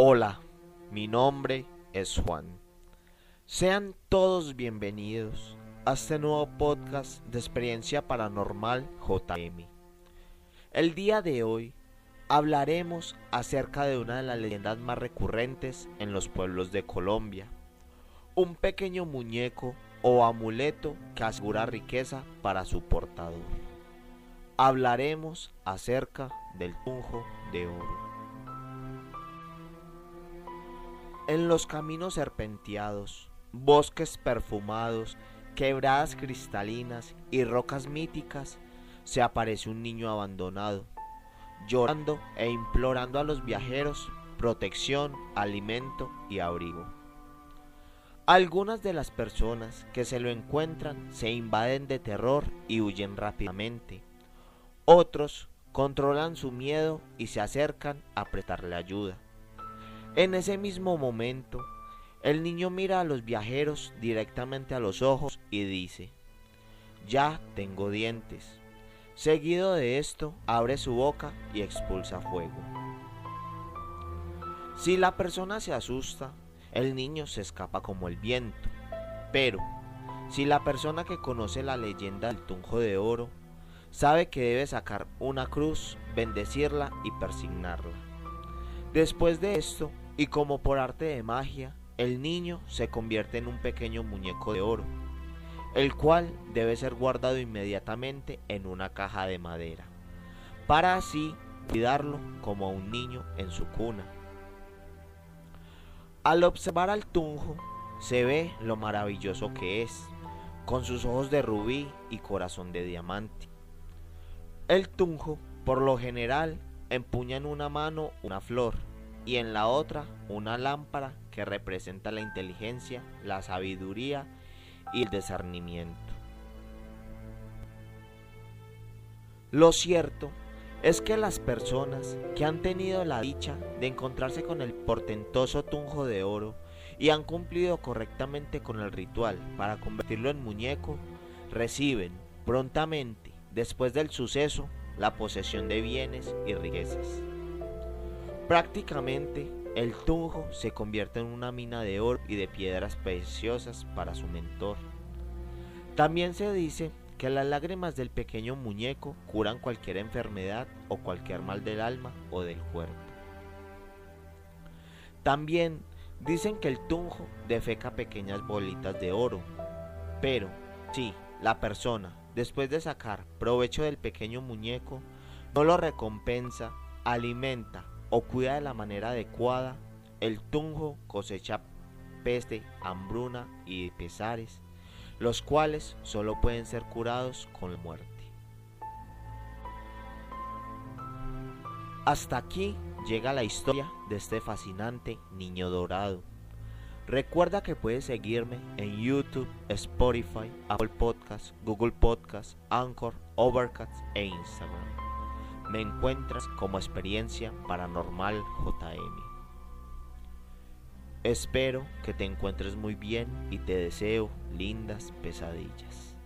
Hola, mi nombre es Juan. Sean todos bienvenidos a este nuevo podcast de experiencia paranormal JM. El día de hoy hablaremos acerca de una de las leyendas más recurrentes en los pueblos de Colombia. Un pequeño muñeco o amuleto que asegura riqueza para su portador. Hablaremos acerca del tunjo de oro. En los caminos serpenteados, bosques perfumados, quebradas cristalinas y rocas míticas, se aparece un niño abandonado, llorando e implorando a los viajeros protección, alimento y abrigo. Algunas de las personas que se lo encuentran se invaden de terror y huyen rápidamente. Otros controlan su miedo y se acercan a prestarle ayuda. En ese mismo momento, el niño mira a los viajeros directamente a los ojos y dice, ya tengo dientes. Seguido de esto, abre su boca y expulsa fuego. Si la persona se asusta, el niño se escapa como el viento. Pero, si la persona que conoce la leyenda del tunjo de oro, sabe que debe sacar una cruz, bendecirla y persignarla. Después de esto, y como por arte de magia, el niño se convierte en un pequeño muñeco de oro, el cual debe ser guardado inmediatamente en una caja de madera, para así cuidarlo como a un niño en su cuna. Al observar al tunjo, se ve lo maravilloso que es, con sus ojos de rubí y corazón de diamante. El tunjo, por lo general, empuña en una mano una flor y en la otra una lámpara que representa la inteligencia, la sabiduría y el discernimiento. Lo cierto es que las personas que han tenido la dicha de encontrarse con el portentoso tunjo de oro y han cumplido correctamente con el ritual para convertirlo en muñeco, reciben prontamente, después del suceso, la posesión de bienes y riquezas. Prácticamente, el tunjo se convierte en una mina de oro y de piedras preciosas para su mentor. También se dice que las lágrimas del pequeño muñeco curan cualquier enfermedad o cualquier mal del alma o del cuerpo. También dicen que el tunjo defeca pequeñas bolitas de oro, pero si la persona, después de sacar provecho del pequeño muñeco, no lo recompensa, alimenta o cuida de la manera adecuada, el tunjo cosecha peste, hambruna y pesares, los cuales solo pueden ser curados con la muerte. Hasta aquí llega la historia de este fascinante niño dorado. Recuerda que puedes seguirme en YouTube, Spotify, Apple Podcasts, Google Podcasts, Anchor, Overcast e Instagram me encuentras como experiencia paranormal JM. Espero que te encuentres muy bien y te deseo lindas pesadillas.